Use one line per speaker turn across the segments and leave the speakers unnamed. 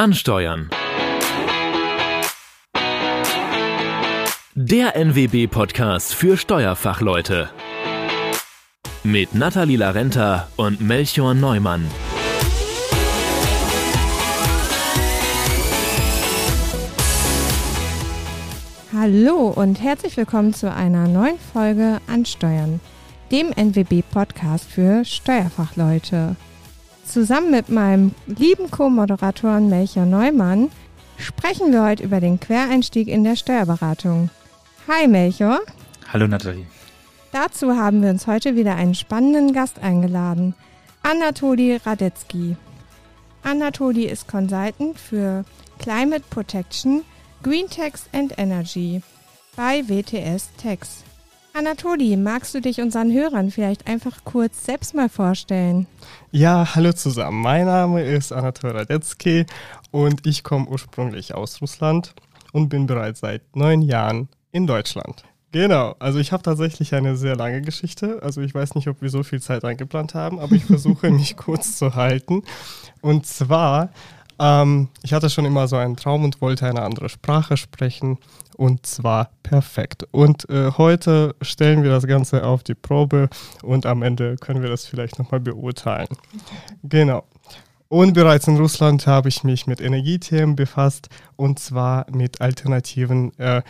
Ansteuern. Der NWB-Podcast für Steuerfachleute. Mit Nathalie Larenta und Melchior Neumann.
Hallo und herzlich willkommen zu einer neuen Folge Ansteuern, dem NWB-Podcast für Steuerfachleute. Zusammen mit meinem lieben Co-Moderator Melchior Neumann sprechen wir heute über den Quereinstieg in der Steuerberatung. Hi Melchior.
Hallo Nathalie.
Dazu haben wir uns heute wieder einen spannenden Gast eingeladen, Anatoli Radetzky. Anatoli ist Consultant für Climate Protection, Green Tax and Energy bei WTS Tax. Anatoli, magst du dich unseren Hörern vielleicht einfach kurz selbst mal vorstellen?
Ja, hallo zusammen. Mein Name ist Anatol Radetzky und ich komme ursprünglich aus Russland und bin bereits seit neun Jahren in Deutschland. Genau, also ich habe tatsächlich eine sehr lange Geschichte. Also ich weiß nicht, ob wir so viel Zeit eingeplant haben, aber ich versuche mich kurz zu halten. Und zwar ähm, ich hatte schon immer so einen Traum und wollte eine andere Sprache sprechen und zwar perfekt. Und äh, heute stellen wir das Ganze auf die Probe und am Ende können wir das vielleicht nochmal beurteilen. Genau. Und bereits in Russland habe ich mich mit Energiethemen befasst und zwar mit alternativen äh,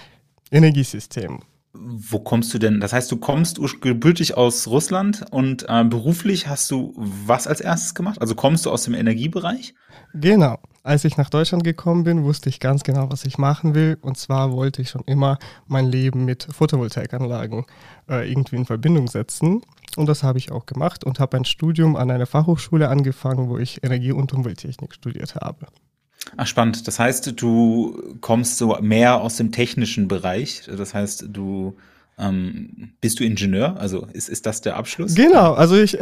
Energiesystemen.
Wo kommst du denn? Das heißt, du kommst gebürtig aus Russland und äh, beruflich hast du was als erstes gemacht? Also kommst du aus dem Energiebereich?
Genau. Als ich nach Deutschland gekommen bin, wusste ich ganz genau, was ich machen will. Und zwar wollte ich schon immer mein Leben mit Photovoltaikanlagen äh, irgendwie in Verbindung setzen. Und das habe ich auch gemacht und habe ein Studium an einer Fachhochschule angefangen, wo ich Energie- und Umwelttechnik studiert habe.
Ach, spannend. Das heißt, du kommst so mehr aus dem technischen Bereich. Das heißt, du ähm, bist du Ingenieur? Also ist, ist das der Abschluss?
Genau, also ich,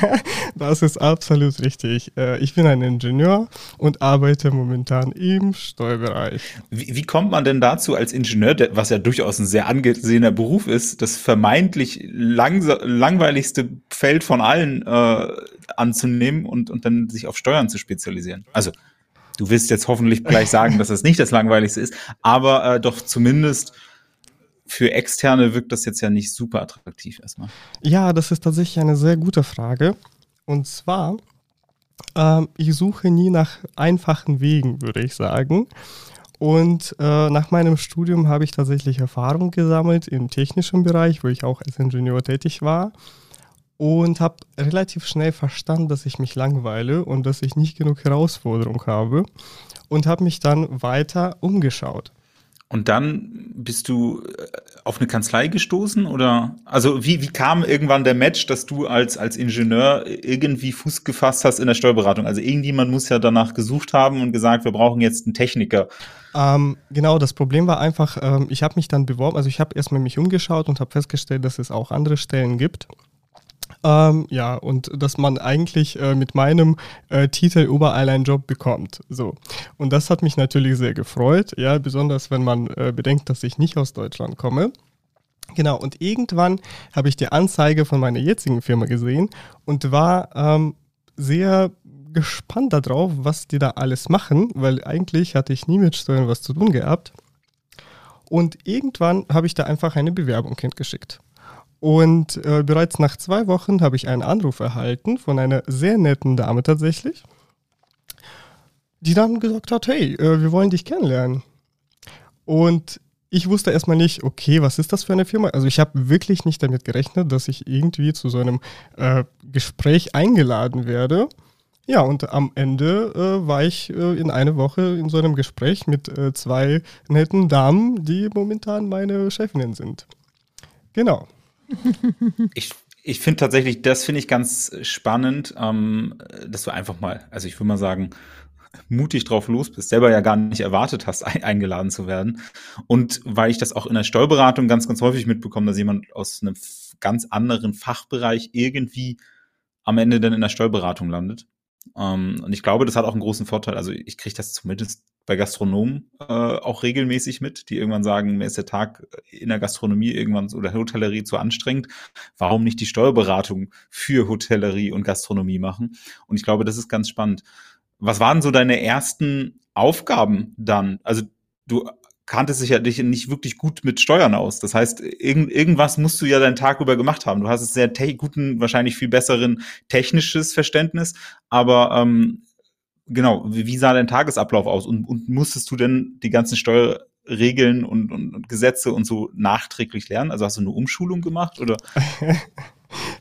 das ist absolut richtig. Äh, ich bin ein Ingenieur und arbeite momentan im Steuerbereich.
Wie, wie kommt man denn dazu als Ingenieur, was ja durchaus ein sehr angesehener Beruf ist, das vermeintlich lang, langweiligste Feld von allen äh, anzunehmen und, und dann sich auf Steuern zu spezialisieren? Also Du wirst jetzt hoffentlich gleich sagen, dass das nicht das Langweiligste ist, aber äh, doch zumindest für Externe wirkt das jetzt ja nicht super attraktiv erstmal.
Ja, das ist tatsächlich eine sehr gute Frage. Und zwar, ähm, ich suche nie nach einfachen Wegen, würde ich sagen. Und äh, nach meinem Studium habe ich tatsächlich Erfahrung gesammelt im technischen Bereich, wo ich auch als Ingenieur tätig war. Und habe relativ schnell verstanden, dass ich mich langweile und dass ich nicht genug Herausforderung habe. Und habe mich dann weiter umgeschaut.
Und dann bist du äh, auf eine Kanzlei gestoßen oder also wie, wie kam irgendwann der Match, dass du als, als Ingenieur irgendwie Fuß gefasst hast in der Steuerberatung? Also irgendjemand muss ja danach gesucht haben und gesagt, wir brauchen jetzt einen Techniker.
Ähm, genau, das Problem war einfach, ähm, ich habe mich dann beworben, also ich habe erstmal mich umgeschaut und habe festgestellt, dass es auch andere Stellen gibt. Ähm, ja, und dass man eigentlich äh, mit meinem äh, Titel überall einen Job bekommt. So. Und das hat mich natürlich sehr gefreut, ja, besonders wenn man äh, bedenkt, dass ich nicht aus Deutschland komme. Genau, und irgendwann habe ich die Anzeige von meiner jetzigen Firma gesehen und war ähm, sehr gespannt darauf, was die da alles machen, weil eigentlich hatte ich nie mit Steuern was zu tun gehabt. Und irgendwann habe ich da einfach eine Bewerbung hingeschickt. Und äh, bereits nach zwei Wochen habe ich einen Anruf erhalten von einer sehr netten Dame tatsächlich, die dann gesagt hat, hey, äh, wir wollen dich kennenlernen. Und ich wusste erstmal nicht, okay, was ist das für eine Firma? Also ich habe wirklich nicht damit gerechnet, dass ich irgendwie zu so einem äh, Gespräch eingeladen werde. Ja, und am Ende äh, war ich äh, in einer Woche in so einem Gespräch mit äh, zwei netten Damen, die momentan meine Chefinnen sind. Genau.
Ich ich finde tatsächlich, das finde ich ganz spannend, ähm, dass du einfach mal, also ich würde mal sagen, mutig drauf los bist, selber ja gar nicht erwartet hast, ein, eingeladen zu werden. Und weil ich das auch in der Steuerberatung ganz, ganz häufig mitbekomme, dass jemand aus einem ganz anderen Fachbereich irgendwie am Ende dann in der Steuerberatung landet. Ähm, und ich glaube, das hat auch einen großen Vorteil. Also ich kriege das zumindest bei Gastronomen äh, auch regelmäßig mit, die irgendwann sagen, mir ist der Tag in der Gastronomie irgendwann oder Hotellerie zu anstrengend. Warum nicht die Steuerberatung für Hotellerie und Gastronomie machen? Und ich glaube, das ist ganz spannend. Was waren so deine ersten Aufgaben dann? Also du kanntest dich ja nicht wirklich gut mit Steuern aus. Das heißt, irgend, irgendwas musst du ja deinen Tag über gemacht haben. Du hast es sehr guten, wahrscheinlich viel besseren technisches Verständnis, aber ähm, genau, wie, sah dein Tagesablauf aus? Und, und musstest du denn die ganzen Steuerregeln und, und, und Gesetze und so nachträglich lernen? Also hast du eine Umschulung gemacht oder?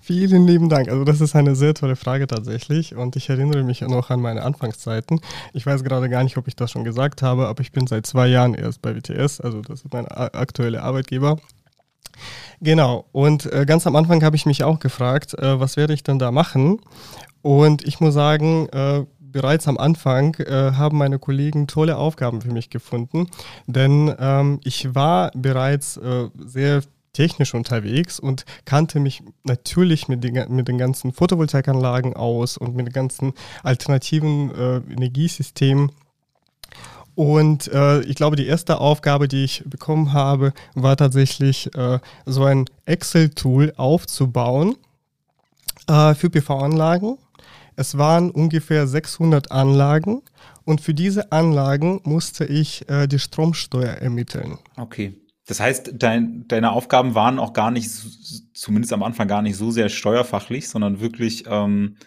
Vielen lieben Dank. Also das ist eine sehr tolle Frage tatsächlich und ich erinnere mich noch an meine Anfangszeiten. Ich weiß gerade gar nicht, ob ich das schon gesagt habe, aber ich bin seit zwei Jahren erst bei WTS, also das ist mein aktueller Arbeitgeber. Genau, und äh, ganz am Anfang habe ich mich auch gefragt, äh, was werde ich denn da machen? Und ich muss sagen, äh, bereits am Anfang äh, haben meine Kollegen tolle Aufgaben für mich gefunden, denn ähm, ich war bereits äh, sehr technisch unterwegs und kannte mich natürlich mit den, mit den ganzen Photovoltaikanlagen aus und mit den ganzen alternativen äh, Energiesystemen. Und äh, ich glaube, die erste Aufgabe, die ich bekommen habe, war tatsächlich äh, so ein Excel-Tool aufzubauen äh, für PV-Anlagen. Es waren ungefähr 600 Anlagen und für diese Anlagen musste ich äh, die Stromsteuer ermitteln.
Okay. Das heißt, dein, deine Aufgaben waren auch gar nicht, zumindest am Anfang gar nicht so sehr steuerfachlich, sondern wirklich ähm,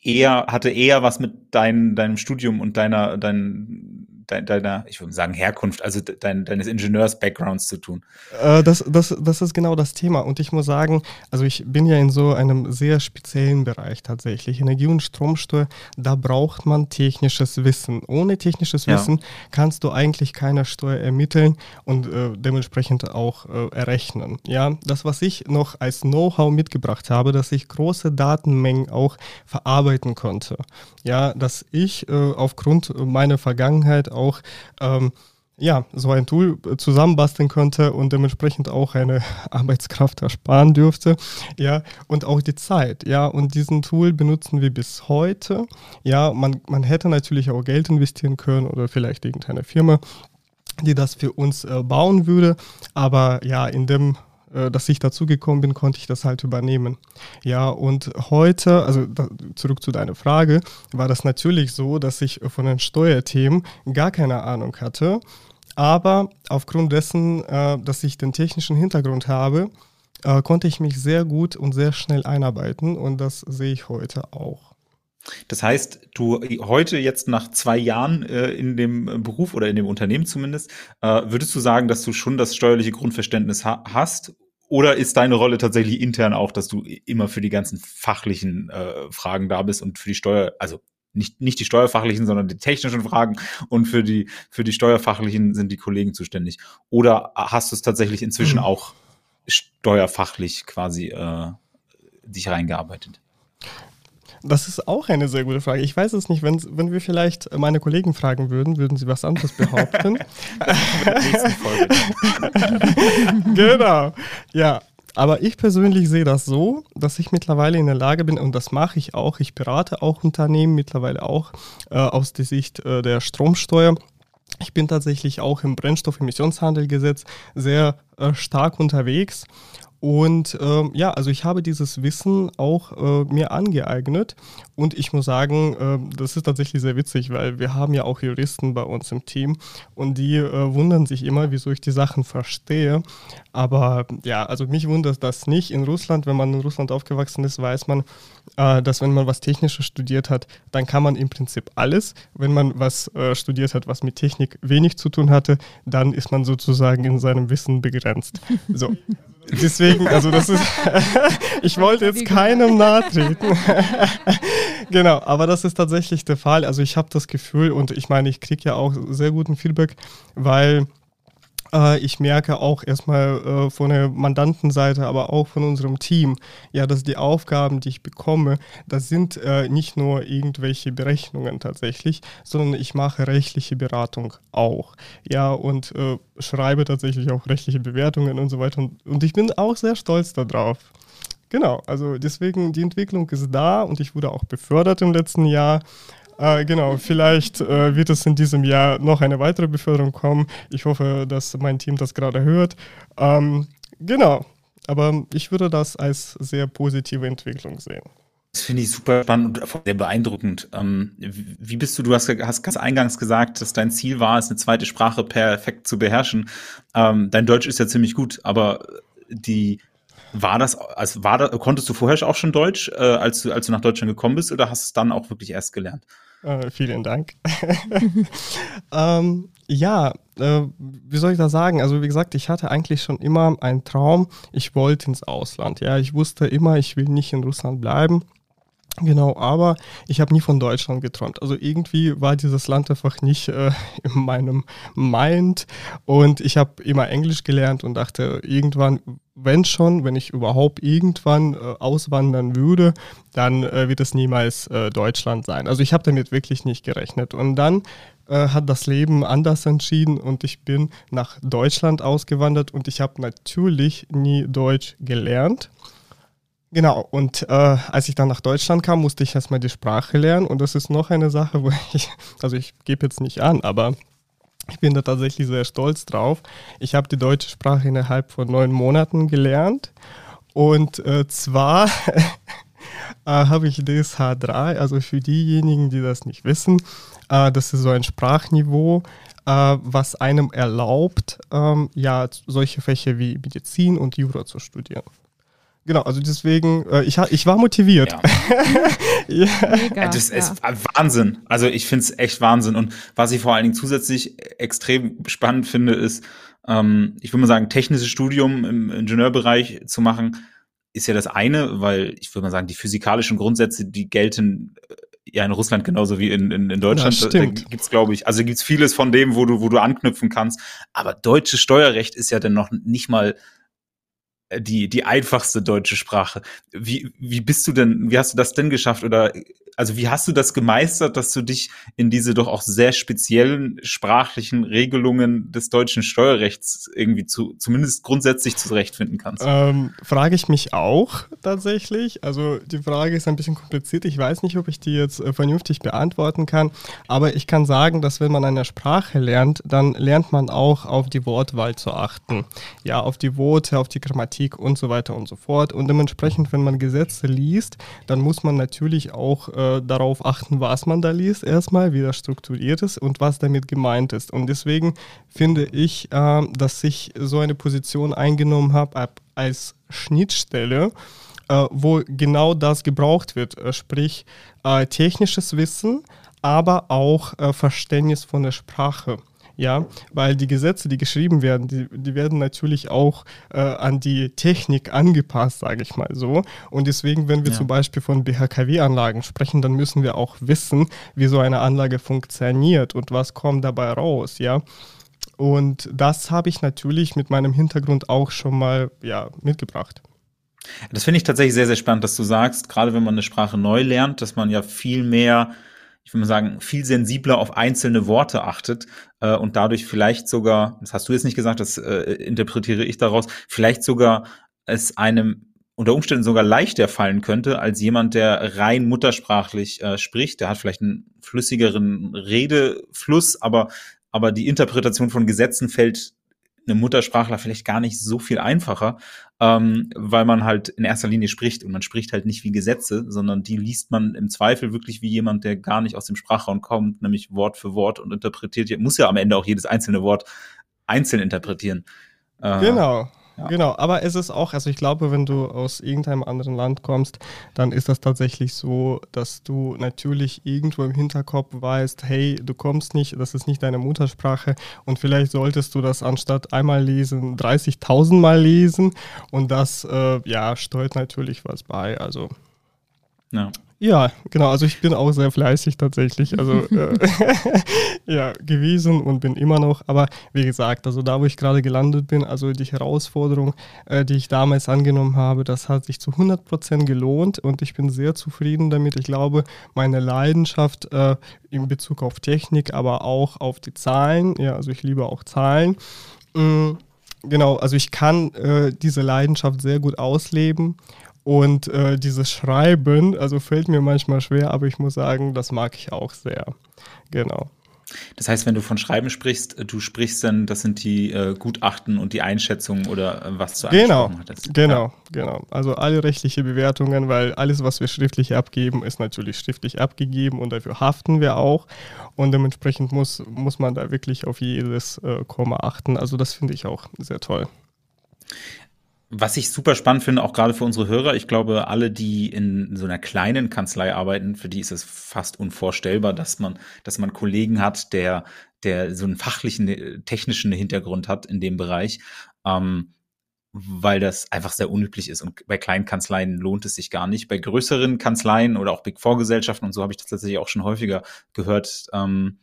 eher, hatte eher was mit dein, deinem Studium und deiner, dein, deiner, ich würde sagen, Herkunft, also dein, deines Ingenieurs-Backgrounds zu tun?
Äh, das, das, das ist genau das Thema. Und ich muss sagen, also ich bin ja in so einem sehr speziellen Bereich tatsächlich. Energie- und Stromsteuer, da braucht man technisches Wissen. Ohne technisches ja. Wissen kannst du eigentlich keine Steuer ermitteln und äh, dementsprechend auch äh, errechnen. Ja, das, was ich noch als Know-how mitgebracht habe, dass ich große Datenmengen auch verarbeiten konnte. Ja, dass ich äh, aufgrund meiner Vergangenheit auch ähm, ja, so ein Tool zusammenbasteln könnte und dementsprechend auch eine Arbeitskraft ersparen dürfte. Ja, und auch die Zeit. Ja, und diesen Tool benutzen wir bis heute. Ja, man, man hätte natürlich auch Geld investieren können oder vielleicht irgendeine Firma, die das für uns äh, bauen würde. Aber ja, in dem äh, dass ich dazugekommen bin, konnte ich das halt übernehmen. Ja, und heute, also da, zurück zu deiner Frage, war das natürlich so, dass ich von den Steuerthemen gar keine Ahnung hatte. Aber aufgrund dessen, äh, dass ich den technischen Hintergrund habe, äh, konnte ich mich sehr gut und sehr schnell einarbeiten und das sehe ich heute auch.
Das heißt, du heute jetzt nach zwei Jahren äh, in dem Beruf oder in dem Unternehmen zumindest, äh, würdest du sagen, dass du schon das steuerliche Grundverständnis ha hast? Oder ist deine Rolle tatsächlich intern auch, dass du immer für die ganzen fachlichen äh, Fragen da bist und für die Steuer, also nicht, nicht die steuerfachlichen, sondern die technischen Fragen und für die, für die steuerfachlichen sind die Kollegen zuständig? Oder hast du es tatsächlich inzwischen mhm. auch steuerfachlich quasi äh, dich reingearbeitet?
Das ist auch eine sehr gute Frage. Ich weiß es nicht, wenn, wenn wir vielleicht meine Kollegen fragen würden, würden sie was anderes behaupten. genau. Ja, aber ich persönlich sehe das so, dass ich mittlerweile in der Lage bin, und das mache ich auch, ich berate auch Unternehmen mittlerweile auch äh, aus der Sicht äh, der Stromsteuer. Ich bin tatsächlich auch im Brennstoffemissionshandelgesetz sehr äh, stark unterwegs und ähm, ja, also ich habe dieses Wissen auch äh, mir angeeignet und ich muss sagen, äh, das ist tatsächlich sehr witzig, weil wir haben ja auch Juristen bei uns im Team und die äh, wundern sich immer, wieso ich die Sachen verstehe. Aber ja, also mich wundert das nicht. In Russland, wenn man in Russland aufgewachsen ist, weiß man, dass wenn man was Technisches studiert hat, dann kann man im Prinzip alles. Wenn man was äh, studiert hat, was mit Technik wenig zu tun hatte, dann ist man sozusagen in seinem Wissen begrenzt. So. Deswegen, also das ist, ich wollte jetzt keinem nahtreten. genau, aber das ist tatsächlich der Fall. Also ich habe das Gefühl und ich meine, ich kriege ja auch sehr guten Feedback, weil äh, ich merke auch erstmal äh, von der Mandantenseite, aber auch von unserem Team, ja, dass die Aufgaben, die ich bekomme, das sind äh, nicht nur irgendwelche Berechnungen tatsächlich, sondern ich mache rechtliche Beratung auch. Ja, und äh, schreibe tatsächlich auch rechtliche Bewertungen und so weiter. Und ich bin auch sehr stolz darauf. Genau, also deswegen die Entwicklung ist da und ich wurde auch befördert im letzten Jahr. Äh, genau, vielleicht äh, wird es in diesem Jahr noch eine weitere Beförderung kommen. Ich hoffe, dass mein Team das gerade hört. Ähm, genau, aber ich würde das als sehr positive Entwicklung sehen.
Das finde ich super spannend und sehr beeindruckend. Ähm, wie bist du, du hast, hast ganz eingangs gesagt, dass dein Ziel war, es eine zweite Sprache perfekt zu beherrschen. Ähm, dein Deutsch ist ja ziemlich gut, aber die, war das, also war da, konntest du vorher auch schon Deutsch, äh, als du, als du nach Deutschland gekommen bist, oder hast du es dann auch wirklich erst gelernt?
Äh, vielen Dank. ähm, ja, äh, wie soll ich das sagen? Also wie gesagt, ich hatte eigentlich schon immer einen Traum. Ich wollte ins Ausland. Ja, ich wusste immer, ich will nicht in Russland bleiben. Genau, aber ich habe nie von Deutschland geträumt. Also irgendwie war dieses Land einfach nicht äh, in meinem Mind und ich habe immer Englisch gelernt und dachte, irgendwann, wenn schon, wenn ich überhaupt irgendwann äh, auswandern würde, dann äh, wird es niemals äh, Deutschland sein. Also ich habe damit wirklich nicht gerechnet. Und dann äh, hat das Leben anders entschieden und ich bin nach Deutschland ausgewandert und ich habe natürlich nie Deutsch gelernt. Genau, und äh, als ich dann nach Deutschland kam, musste ich erstmal die Sprache lernen und das ist noch eine Sache, wo ich, also ich gebe jetzt nicht an, aber ich bin da tatsächlich sehr stolz drauf. Ich habe die deutsche Sprache innerhalb von neun Monaten gelernt und äh, zwar äh, habe ich DSH3, also für diejenigen, die das nicht wissen, äh, das ist so ein Sprachniveau, äh, was einem erlaubt, ähm, ja, solche Fächer wie Medizin und Jura zu studieren. Genau, also deswegen, äh, ich, ich war motiviert.
Ja. ja. Mega, das ist ja. Wahnsinn. Also ich finde es echt Wahnsinn. Und was ich vor allen Dingen zusätzlich extrem spannend finde, ist, ähm, ich würde mal sagen, technisches Studium im Ingenieurbereich zu machen, ist ja das eine, weil ich würde mal sagen, die physikalischen Grundsätze, die gelten äh, ja in Russland genauso wie in, in, in Deutschland. Ja, da, da gibt's, glaube ich, also gibt's vieles von dem, wo du, wo du anknüpfen kannst. Aber deutsches Steuerrecht ist ja dann noch nicht mal die, die einfachste deutsche Sprache. Wie, wie bist du denn, wie hast du das denn geschafft? Oder also wie hast du das gemeistert, dass du dich in diese doch auch sehr speziellen sprachlichen Regelungen des deutschen Steuerrechts irgendwie zu, zumindest grundsätzlich zurechtfinden kannst?
Ähm, frage ich mich auch tatsächlich. Also die Frage ist ein bisschen kompliziert. Ich weiß nicht, ob ich die jetzt äh, vernünftig beantworten kann. Aber ich kann sagen, dass wenn man eine Sprache lernt, dann lernt man auch auf die Wortwahl zu achten. Ja, auf die Worte, auf die Grammatik und so weiter und so fort. Und dementsprechend, wenn man Gesetze liest, dann muss man natürlich auch äh, darauf achten, was man da liest, erstmal, wie das strukturiert ist und was damit gemeint ist. Und deswegen finde ich, äh, dass ich so eine Position eingenommen habe als Schnittstelle, äh, wo genau das gebraucht wird, äh, sprich äh, technisches Wissen, aber auch äh, Verständnis von der Sprache. Ja, weil die Gesetze, die geschrieben werden, die, die werden natürlich auch äh, an die Technik angepasst, sage ich mal so. Und deswegen, wenn wir ja. zum Beispiel von BHKW-Anlagen sprechen, dann müssen wir auch wissen, wie so eine Anlage funktioniert und was kommt dabei raus, ja. Und das habe ich natürlich mit meinem Hintergrund auch schon mal ja, mitgebracht.
Das finde ich tatsächlich sehr, sehr spannend, dass du sagst, gerade wenn man eine Sprache neu lernt, dass man ja viel mehr ich würde mal sagen, viel sensibler auf einzelne Worte achtet äh, und dadurch vielleicht sogar, das hast du jetzt nicht gesagt, das äh, interpretiere ich daraus, vielleicht sogar es einem unter Umständen sogar leichter fallen könnte als jemand, der rein muttersprachlich äh, spricht. Der hat vielleicht einen flüssigeren Redefluss, aber, aber die Interpretation von Gesetzen fällt einem Muttersprachler vielleicht gar nicht so viel einfacher, ähm, weil man halt in erster Linie spricht und man spricht halt nicht wie Gesetze, sondern die liest man im Zweifel wirklich wie jemand, der gar nicht aus dem Sprachraum kommt, nämlich Wort für Wort und interpretiert, muss ja am Ende auch jedes einzelne Wort einzeln interpretieren.
Äh, genau. Ja. Genau, aber es ist auch, also ich glaube, wenn du aus irgendeinem anderen Land kommst, dann ist das tatsächlich so, dass du natürlich irgendwo im Hinterkopf weißt, hey, du kommst nicht, das ist nicht deine Muttersprache und vielleicht solltest du das anstatt einmal lesen, 30.000 Mal lesen und das, äh, ja, steuert natürlich was bei, also. Ja. Ja, genau. Also ich bin auch sehr fleißig tatsächlich. Also äh, ja, gewesen und bin immer noch. Aber wie gesagt, also da, wo ich gerade gelandet bin, also die Herausforderung, äh, die ich damals angenommen habe, das hat sich zu 100 Prozent gelohnt und ich bin sehr zufrieden damit. Ich glaube, meine Leidenschaft äh, in Bezug auf Technik, aber auch auf die Zahlen, ja, also ich liebe auch Zahlen. Mhm. Genau, also ich kann äh, diese Leidenschaft sehr gut ausleben und äh, dieses Schreiben, also fällt mir manchmal schwer, aber ich muss sagen, das mag ich auch sehr. Genau.
Das heißt, wenn du von Schreiben sprichst, äh, du sprichst dann, das sind die äh, Gutachten und die Einschätzungen oder äh, was du
genau, hattest. Genau, ja. genau. Also alle rechtliche Bewertungen, weil alles, was wir schriftlich abgeben, ist natürlich schriftlich abgegeben und dafür haften wir auch. Und dementsprechend muss, muss man da wirklich auf jedes äh, Komma achten. Also das finde ich auch sehr toll.
Was ich super spannend finde, auch gerade für unsere Hörer, ich glaube, alle, die in so einer kleinen Kanzlei arbeiten, für die ist es fast unvorstellbar, dass man, dass man Kollegen hat, der, der so einen fachlichen, technischen Hintergrund hat in dem Bereich, ähm, weil das einfach sehr unüblich ist. Und bei kleinen Kanzleien lohnt es sich gar nicht. Bei größeren Kanzleien oder auch Big Four Gesellschaften und so habe ich das tatsächlich auch schon häufiger gehört, ähm,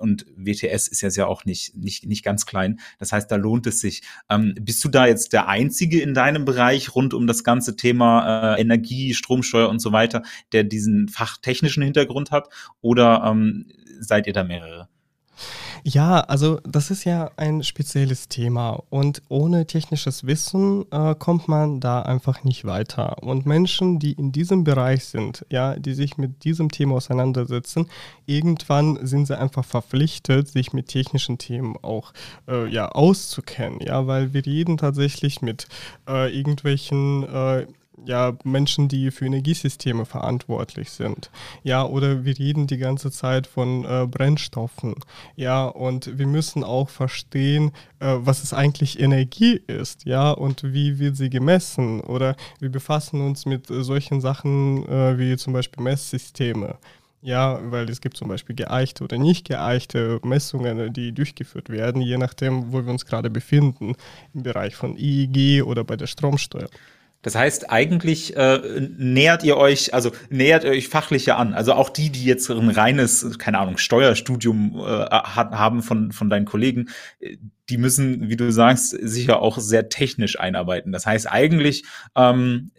und WTS ist ja auch nicht, nicht, nicht ganz klein. Das heißt, da lohnt es sich. Ähm, bist du da jetzt der Einzige in deinem Bereich rund um das ganze Thema äh, Energie, Stromsteuer und so weiter, der diesen fachtechnischen Hintergrund hat? Oder ähm, seid ihr da mehrere?
Ja, also das ist ja ein spezielles Thema und ohne technisches Wissen äh, kommt man da einfach nicht weiter. Und Menschen, die in diesem Bereich sind, ja, die sich mit diesem Thema auseinandersetzen, irgendwann sind sie einfach verpflichtet, sich mit technischen Themen auch äh, ja, auszukennen, ja, weil wir reden tatsächlich mit äh, irgendwelchen äh, ja, Menschen, die für Energiesysteme verantwortlich sind. Ja, oder wir reden die ganze Zeit von äh, Brennstoffen. Ja, und wir müssen auch verstehen, äh, was es eigentlich Energie ist. Ja, und wie wird sie gemessen? Oder wir befassen uns mit äh, solchen Sachen äh, wie zum Beispiel Messsysteme. Ja, weil es gibt zum Beispiel geeichte oder nicht geeichte Messungen, die durchgeführt werden, je nachdem, wo wir uns gerade befinden, im Bereich von IEG oder bei der Stromsteuer.
Das heißt, eigentlich äh, nähert ihr euch, also nähert ihr euch fachlicher an. Also auch die, die jetzt ein reines, keine Ahnung, Steuerstudium äh, hat, haben von, von deinen Kollegen, die müssen, wie du sagst, sicher auch sehr technisch einarbeiten. Das heißt, eigentlich ähm,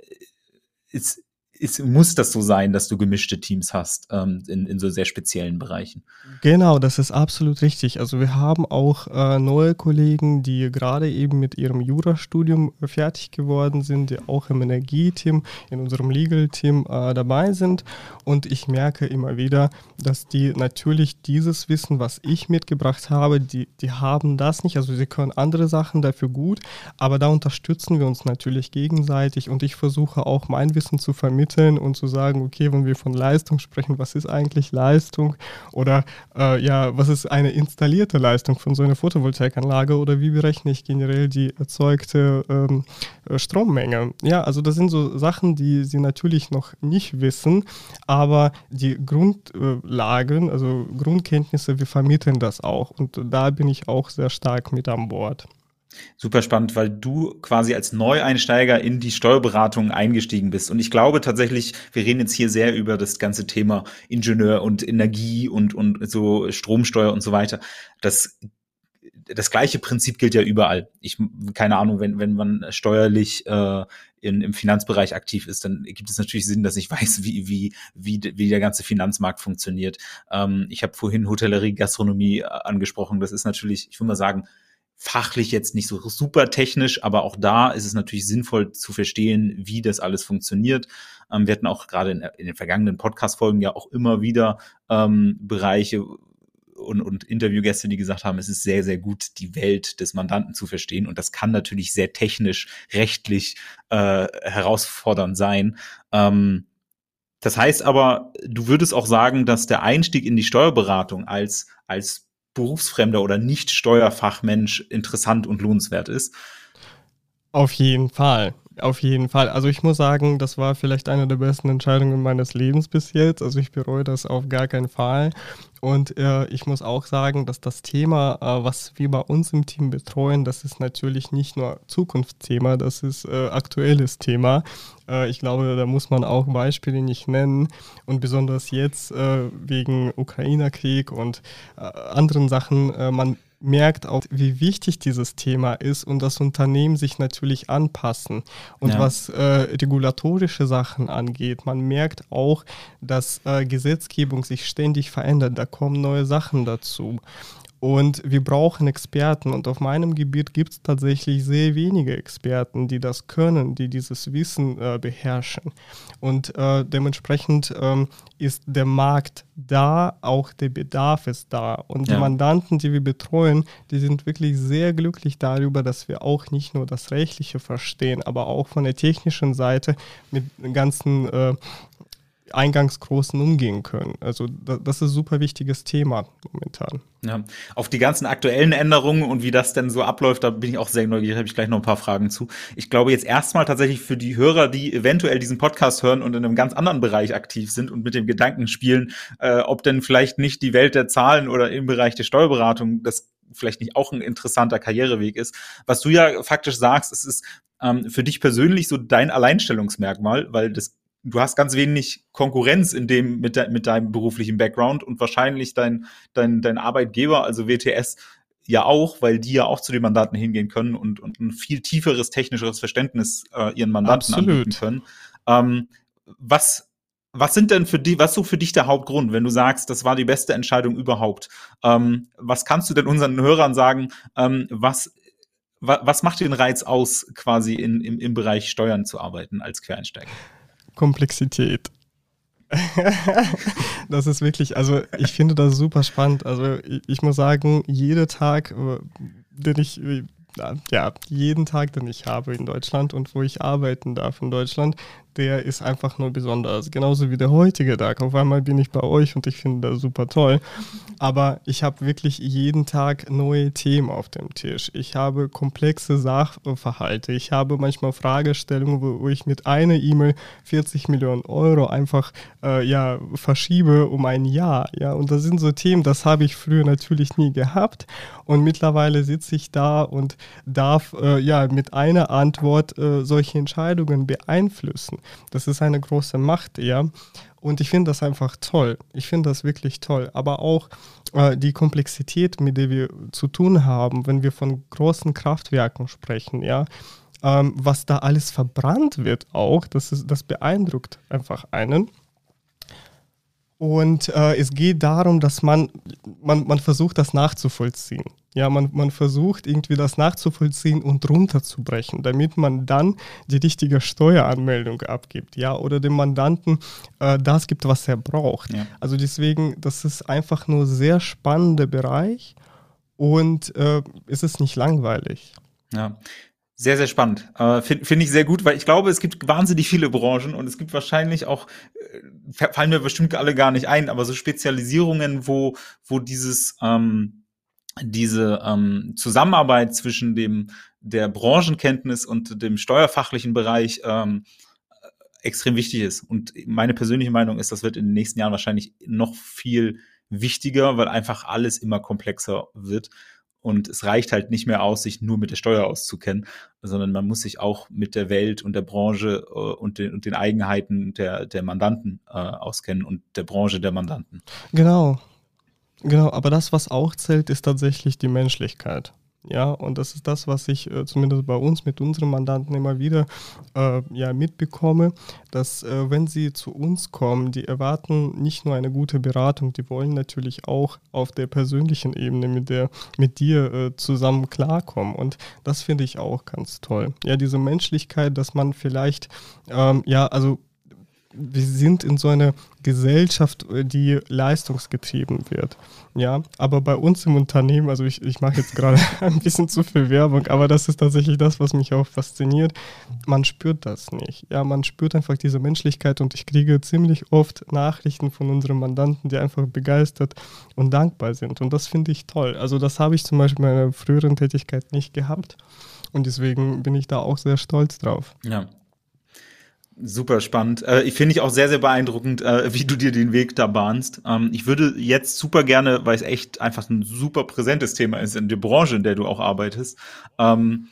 ist, ist, muss das so sein, dass du gemischte Teams hast ähm, in, in so sehr speziellen Bereichen.
Genau, das ist absolut richtig. Also wir haben auch äh, neue Kollegen, die gerade eben mit ihrem Jurastudium fertig geworden sind, die auch im Energieteam, in unserem Legal-Team äh, dabei sind. Und ich merke immer wieder, dass die natürlich dieses Wissen, was ich mitgebracht habe, die, die haben das nicht. Also sie können andere Sachen dafür gut, aber da unterstützen wir uns natürlich gegenseitig und ich versuche auch mein Wissen zu vermitteln vermitteln und zu sagen, okay, wenn wir von Leistung sprechen, was ist eigentlich Leistung oder äh, ja, was ist eine installierte Leistung von so einer Photovoltaikanlage oder wie berechne ich generell die erzeugte ähm, äh, Strommenge? Ja, also das sind so Sachen, die Sie natürlich noch nicht wissen, aber die Grundlagen, also Grundkenntnisse, wir vermitteln das auch und da bin ich auch sehr stark mit an Bord.
Super spannend, weil du quasi als Neueinsteiger in die Steuerberatung eingestiegen bist. Und ich glaube tatsächlich, wir reden jetzt hier sehr über das ganze Thema Ingenieur und Energie und, und so Stromsteuer und so weiter. Das das gleiche Prinzip gilt ja überall. Ich, keine Ahnung, wenn, wenn man steuerlich äh, in, im Finanzbereich aktiv ist, dann gibt es natürlich Sinn, dass ich weiß, wie, wie, wie, wie der ganze Finanzmarkt funktioniert. Ähm, ich habe vorhin Hotellerie, Gastronomie äh, angesprochen. Das ist natürlich, ich würde mal sagen, fachlich jetzt nicht so super technisch, aber auch da ist es natürlich sinnvoll zu verstehen, wie das alles funktioniert. Ähm, wir hatten auch gerade in, in, den vergangenen Podcast-Folgen ja auch immer wieder ähm, Bereiche und, und Interviewgäste, die gesagt haben, es ist sehr, sehr gut, die Welt des Mandanten zu verstehen. Und das kann natürlich sehr technisch, rechtlich äh, herausfordernd sein. Ähm, das heißt aber, du würdest auch sagen, dass der Einstieg in die Steuerberatung als, als Berufsfremder oder Nicht-Steuerfachmensch interessant und lohnenswert ist.
Auf jeden Fall. Auf jeden Fall. Also ich muss sagen, das war vielleicht eine der besten Entscheidungen meines Lebens bis jetzt. Also ich bereue das auf gar keinen Fall. Und äh, ich muss auch sagen, dass das Thema, äh, was wir bei uns im Team betreuen, das ist natürlich nicht nur Zukunftsthema, das ist äh, aktuelles Thema. Äh, ich glaube, da muss man auch Beispiele nicht nennen. Und besonders jetzt äh, wegen Ukrainer-Krieg und äh, anderen Sachen, man merkt auch, wie wichtig dieses Thema ist und das Unternehmen sich natürlich anpassen. Und ja. was äh, regulatorische Sachen angeht, man merkt auch, dass äh, Gesetzgebung sich ständig verändert. Da kommen neue Sachen dazu. Und wir brauchen Experten. Und auf meinem Gebiet gibt es tatsächlich sehr wenige Experten, die das können, die dieses Wissen äh, beherrschen. Und äh, dementsprechend ähm, ist der Markt da, auch der Bedarf ist da. Und ja. die Mandanten, die wir betreuen, die sind wirklich sehr glücklich darüber, dass wir auch nicht nur das Rechtliche verstehen, aber auch von der technischen Seite mit ganzen äh, Eingangsgroßen umgehen können. Also das ist ein super wichtiges Thema momentan.
Ja, auf die ganzen aktuellen Änderungen und wie das denn so abläuft, da bin ich auch sehr neugierig, habe ich gleich noch ein paar Fragen zu. Ich glaube jetzt erstmal tatsächlich für die Hörer, die eventuell diesen Podcast hören und in einem ganz anderen Bereich aktiv sind und mit dem Gedanken spielen, äh, ob denn vielleicht nicht die Welt der Zahlen oder im Bereich der Steuerberatung das vielleicht nicht auch ein interessanter Karriereweg ist. Was du ja faktisch sagst, es ist ähm, für dich persönlich so dein Alleinstellungsmerkmal, weil das du hast ganz wenig Konkurrenz in dem mit, de, mit deinem beruflichen Background und wahrscheinlich dein, dein, dein Arbeitgeber, also WTS, ja auch, weil die ja auch zu den Mandanten hingehen können und, und ein viel tieferes technischeres Verständnis äh, ihren Mandanten Absolut. anbieten können. Ähm, was was sind denn für die, was so für dich der Hauptgrund, wenn du sagst, das war die beste Entscheidung überhaupt? Ähm, was kannst du denn unseren Hörern sagen? Ähm, was, wa, was macht den Reiz aus, quasi in, im, im Bereich Steuern zu arbeiten als Quereinsteiger?
Komplexität. das ist wirklich, also ich finde das super spannend. Also ich, ich muss sagen, jeder Tag, äh, den ich, äh, ja, jeden Tag, den ich habe in Deutschland und wo ich arbeiten darf in Deutschland, der ist einfach nur besonders. Genauso wie der heutige Tag. Auf einmal bin ich bei euch und ich finde das super toll. Aber ich habe wirklich jeden Tag neue Themen auf dem Tisch. Ich habe komplexe Sachverhalte. Ich habe manchmal Fragestellungen, wo, ich mit einer E-Mail 40 Millionen Euro einfach äh, ja, verschiebe um ein Jahr. Ja? Und das sind so Themen, das habe ich früher natürlich nie gehabt. Und mittlerweile sitze ich da und darf äh, ja mit einer Antwort äh, solche Entscheidungen beeinflussen. Das ist eine große Macht, ja. Und ich finde das einfach toll. Ich finde das wirklich toll. Aber auch äh, die Komplexität, mit der wir zu tun haben, wenn wir von großen Kraftwerken sprechen, ja, ähm, was da alles verbrannt wird auch, das, ist, das beeindruckt einfach einen. Und äh, es geht darum, dass man, man, man versucht, das nachzuvollziehen. Ja, man, man versucht irgendwie das nachzuvollziehen und runterzubrechen, damit man dann die richtige Steueranmeldung abgibt, ja, oder dem Mandanten äh, das gibt, was er braucht. Ja. Also deswegen, das ist einfach nur sehr spannender Bereich und äh, es ist nicht langweilig.
Ja, sehr, sehr spannend. Äh, Finde find ich sehr gut, weil ich glaube, es gibt wahnsinnig viele Branchen und es gibt wahrscheinlich auch, äh, fallen mir bestimmt alle gar nicht ein, aber so Spezialisierungen, wo, wo dieses, ähm, diese ähm, Zusammenarbeit zwischen dem, der Branchenkenntnis und dem steuerfachlichen Bereich ähm, extrem wichtig ist. Und meine persönliche Meinung ist, das wird in den nächsten Jahren wahrscheinlich noch viel wichtiger, weil einfach alles immer komplexer wird. Und es reicht halt nicht mehr aus, sich nur mit der Steuer auszukennen, sondern man muss sich auch mit der Welt und der Branche äh, und, den, und den Eigenheiten der, der Mandanten äh, auskennen und der Branche der Mandanten.
Genau. Genau, aber das, was auch zählt, ist tatsächlich die Menschlichkeit. Ja, und das ist das, was ich äh, zumindest bei uns mit unseren Mandanten immer wieder äh, ja, mitbekomme, dass äh, wenn sie zu uns kommen, die erwarten nicht nur eine gute Beratung, die wollen natürlich auch auf der persönlichen Ebene mit, der, mit dir äh, zusammen klarkommen. Und das finde ich auch ganz toll. Ja, diese Menschlichkeit, dass man vielleicht, ähm, ja, also wir sind in so einer Gesellschaft, äh, die leistungsgetrieben wird. Ja, aber bei uns im Unternehmen, also ich, ich mache jetzt gerade ein bisschen zu viel Werbung, aber das ist tatsächlich das, was mich auch fasziniert. Man spürt das nicht. Ja, man spürt einfach diese Menschlichkeit und ich kriege ziemlich oft Nachrichten von unseren Mandanten, die einfach begeistert und dankbar sind. Und das finde ich toll. Also das habe ich zum Beispiel in meiner früheren Tätigkeit nicht gehabt. Und deswegen bin ich da auch sehr stolz drauf.
Ja, Super spannend. Äh, ich finde ich auch sehr, sehr beeindruckend, äh, wie du dir den Weg da bahnst. Ähm, ich würde jetzt super gerne, weil es echt einfach ein super präsentes Thema ist in der Branche, in der du auch arbeitest. Ähm,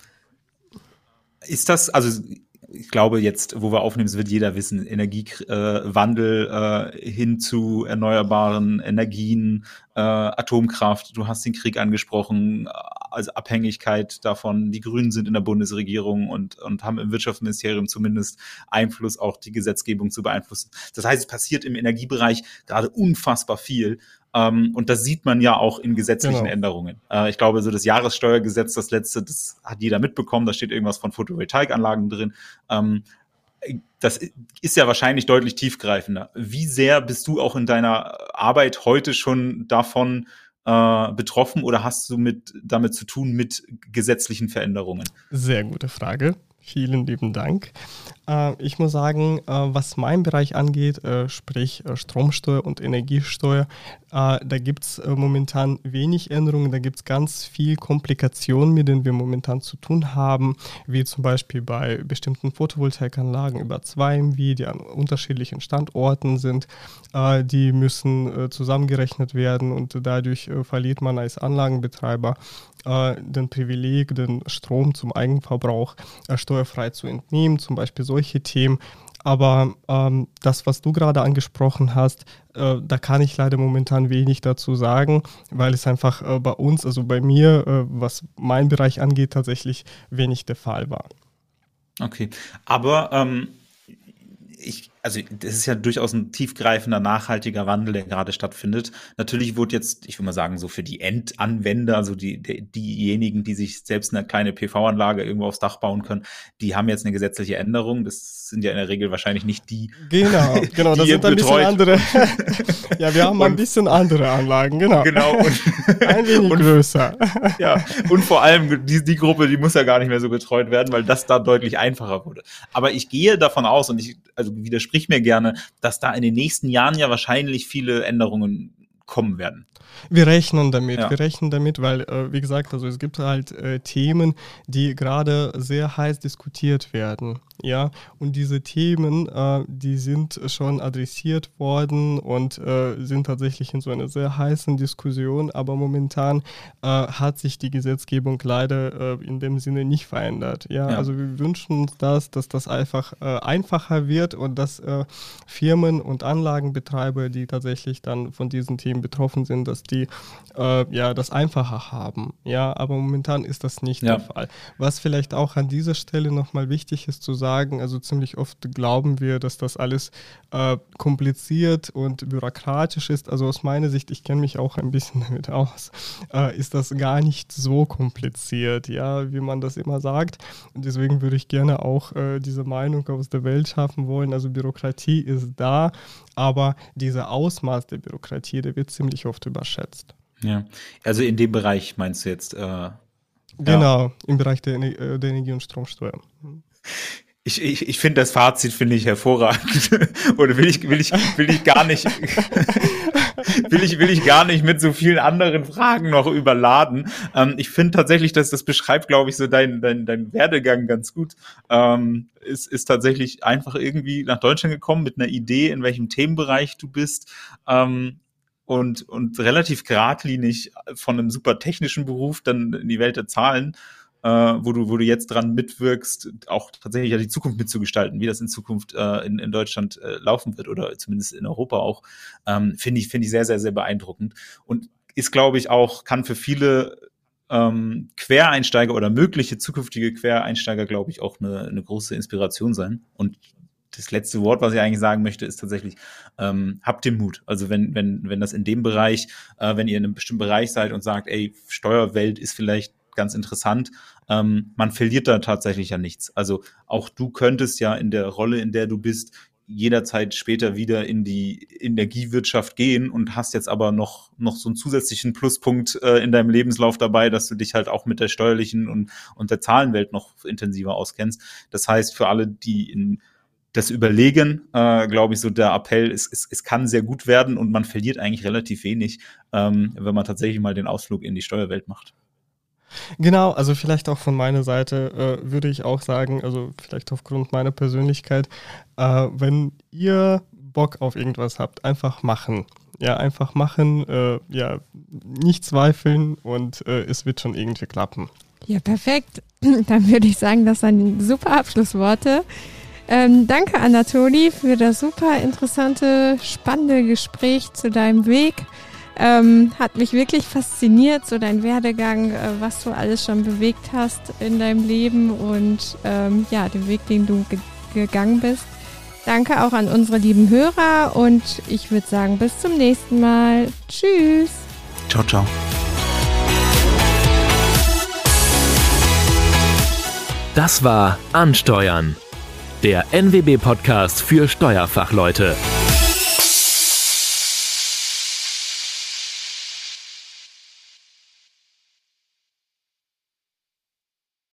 ist das, also ich glaube jetzt, wo wir aufnehmen, wird jeder wissen, Energiewandel äh, äh, hin zu erneuerbaren Energien, äh, Atomkraft, du hast den Krieg angesprochen, also Abhängigkeit davon, die Grünen sind in der Bundesregierung und, und haben im Wirtschaftsministerium zumindest Einfluss, auch die Gesetzgebung zu beeinflussen. Das heißt, es passiert im Energiebereich gerade unfassbar viel. Ähm, und das sieht man ja auch in gesetzlichen
Genau.
Änderungen. Äh, ich glaube, so das Jahressteuergesetz, das letzte, das hat jeder mitbekommen, da steht irgendwas von Photovoltaikanlagen drin. Ähm, das ist ja wahrscheinlich deutlich tiefgreifender. Wie sehr bist du auch in deiner Arbeit heute schon davon äh, betroffen oder hast du mit damit zu tun mit gesetzlichen Veränderungen?
Sehr gute Frage. Vielen lieben Dank. Äh, ich muss sagen, äh, was meinen Bereich angeht, äh, sprich Stromsteuer und Energiesteuer, da gibt es momentan wenig Änderungen, da gibt es ganz viel Komplikationen, mit denen wir momentan zu tun haben, wie zum Beispiel bei bestimmten Photovoltaikanlagen über 2 MW, die an unterschiedlichen Standorten sind. Die müssen zusammengerechnet werden und dadurch verliert man als Anlagenbetreiber den Privileg, den Strom zum Eigenverbrauch steuerfrei zu entnehmen, zum Beispiel solche Themen. Aber ähm, das, was du gerade angesprochen hast, äh, da kann ich leider momentan wenig dazu sagen, weil es einfach äh, bei uns, also bei mir, äh, was mein Bereich angeht, tatsächlich wenig der Fall war.
Okay, aber ähm, ich, also das ist ja durchaus ein tiefgreifender, nachhaltiger Wandel, der gerade stattfindet. Natürlich wurde jetzt, ich würde mal sagen, so für die Endanwender, also die, die, diejenigen, die sich selbst eine kleine PV-Anlage irgendwo aufs Dach bauen können, die haben jetzt eine gesetzliche Änderung. Das sind ja in der Regel wahrscheinlich nicht die.
Genau, genau,
die
das sind ein bisschen
betreut.
andere. ja, wir haben ein
Und-
bisschen andere Anlagen, genau.
Genau. Und,
Ein wenig
und,
größer.
ja, und vor allem die, die Gruppe, die muss ja gar nicht mehr so betreut werden, weil das da deutlich einfacher wurde. Aber ich gehe davon aus und ich, also widersprich mir gerne, dass da in den nächsten Jahren ja wahrscheinlich viele Änderungen kommen werden.
Wir rechnen damit,
Ja.
wir rechnen damit, weil, äh, wie gesagt, also es gibt halt äh, Themen, die gerade sehr heiß diskutiert werden. Ja, und diese Themen, äh, die sind schon adressiert worden und äh, sind tatsächlich in so einer sehr heißen Diskussion, aber momentan äh, hat sich die Gesetzgebung leider äh, in dem Sinne nicht verändert. Ja,
Ja.
also wir wünschen uns das, dass das einfach äh, einfacher wird und dass äh, Firmen und Anlagenbetreiber, die tatsächlich dann von diesen Themen betroffen sind, dass die ja das einfacher haben. Ja, aber momentan ist das nicht
Ja.
der Fall. Was vielleicht auch an dieser Stelle nochmal wichtig ist zu sagen, also ziemlich oft glauben wir, dass das alles äh, kompliziert und bürokratisch ist. Also aus meiner Sicht, ich kenne mich auch ein bisschen damit aus, äh, ist das gar nicht so kompliziert, ja, wie man das immer sagt. Und deswegen würde ich gerne auch äh, diese Meinung aus der Welt schaffen wollen. Also Bürokratie ist da, aber dieser Ausmaß der Bürokratie, der wird ziemlich oft überschätzt.
Ja. Also in dem Bereich meinst du jetzt, äh,
Genau, im Bereich der, äh, der Energie- und Stromsteuer.
Ich, ich, ich finde das Fazit finde ich hervorragend. Oder will ich, will ich, will ich gar nicht, will ich, will ich gar nicht mit so vielen anderen Fragen noch überladen. Ähm, ich finde tatsächlich, dass das beschreibt, glaube ich, so dein, dein, dein Werdegang ganz gut. Ähm, ist, ist tatsächlich einfach irgendwie nach Deutschland gekommen mit einer Idee, in welchem Themenbereich du bist. Ähm, und, und relativ geradlinig von einem super technischen Beruf dann in die Welt der Zahlen äh, wo du, wo du jetzt dran mitwirkst, auch tatsächlich ja die Zukunft mitzugestalten, wie das in Zukunft äh, in, in Deutschland äh, laufen wird oder zumindest in Europa auch, ähm, finde ich, finde ich sehr, sehr, sehr beeindruckend. Und ist, glaube ich, auch, kann für viele ähm, Quereinsteiger oder mögliche zukünftige Quereinsteiger, glaube ich, auch eine, eine große Inspiration sein. Und das letzte Wort, was ich eigentlich sagen möchte, ist tatsächlich, ähm, habt den Mut. Also wenn, wenn, wenn das in dem Bereich, äh, wenn ihr in einem bestimmten Bereich seid und sagt, ey, Steuerwelt ist vielleicht ganz interessant, ähm, man verliert da tatsächlich ja nichts. Also auch du könntest ja in der Rolle, in der du bist, jederzeit später wieder in die Energiewirtschaft gehen und hast jetzt aber noch, noch so einen zusätzlichen Pluspunkt äh, in deinem Lebenslauf dabei, dass du dich halt auch mit der steuerlichen und, und der Zahlenwelt noch intensiver auskennst. Das heißt, für alle, die in das Überlegen, äh, glaube ich, so der Appell, es, es, es kann sehr gut werden und man verliert eigentlich relativ wenig, ähm, wenn man tatsächlich mal den Ausflug in die Steuerwelt macht.
Genau, also vielleicht auch von meiner Seite äh, würde ich auch sagen, also vielleicht aufgrund meiner Persönlichkeit, äh, wenn ihr Bock auf irgendwas habt, einfach machen. Ja, einfach machen, äh, ja, nicht zweifeln und äh, es wird schon irgendwie klappen.
Ja, perfekt. Dann würde ich sagen, das sind super Abschlussworte. Ähm, danke, Anatoli, für das super interessante, spannende Gespräch zu deinem Weg. Ähm, hat mich wirklich fasziniert, so dein Werdegang, äh, was du alles schon bewegt hast in deinem Leben und ähm, ja, den Weg, den du ge gegangen bist. Danke auch an unsere lieben Hörer und ich würde sagen, bis zum nächsten Mal. Tschüss.
Ciao, ciao.
Das war Ansteuern, der NWB-Podcast für Steuerfachleute.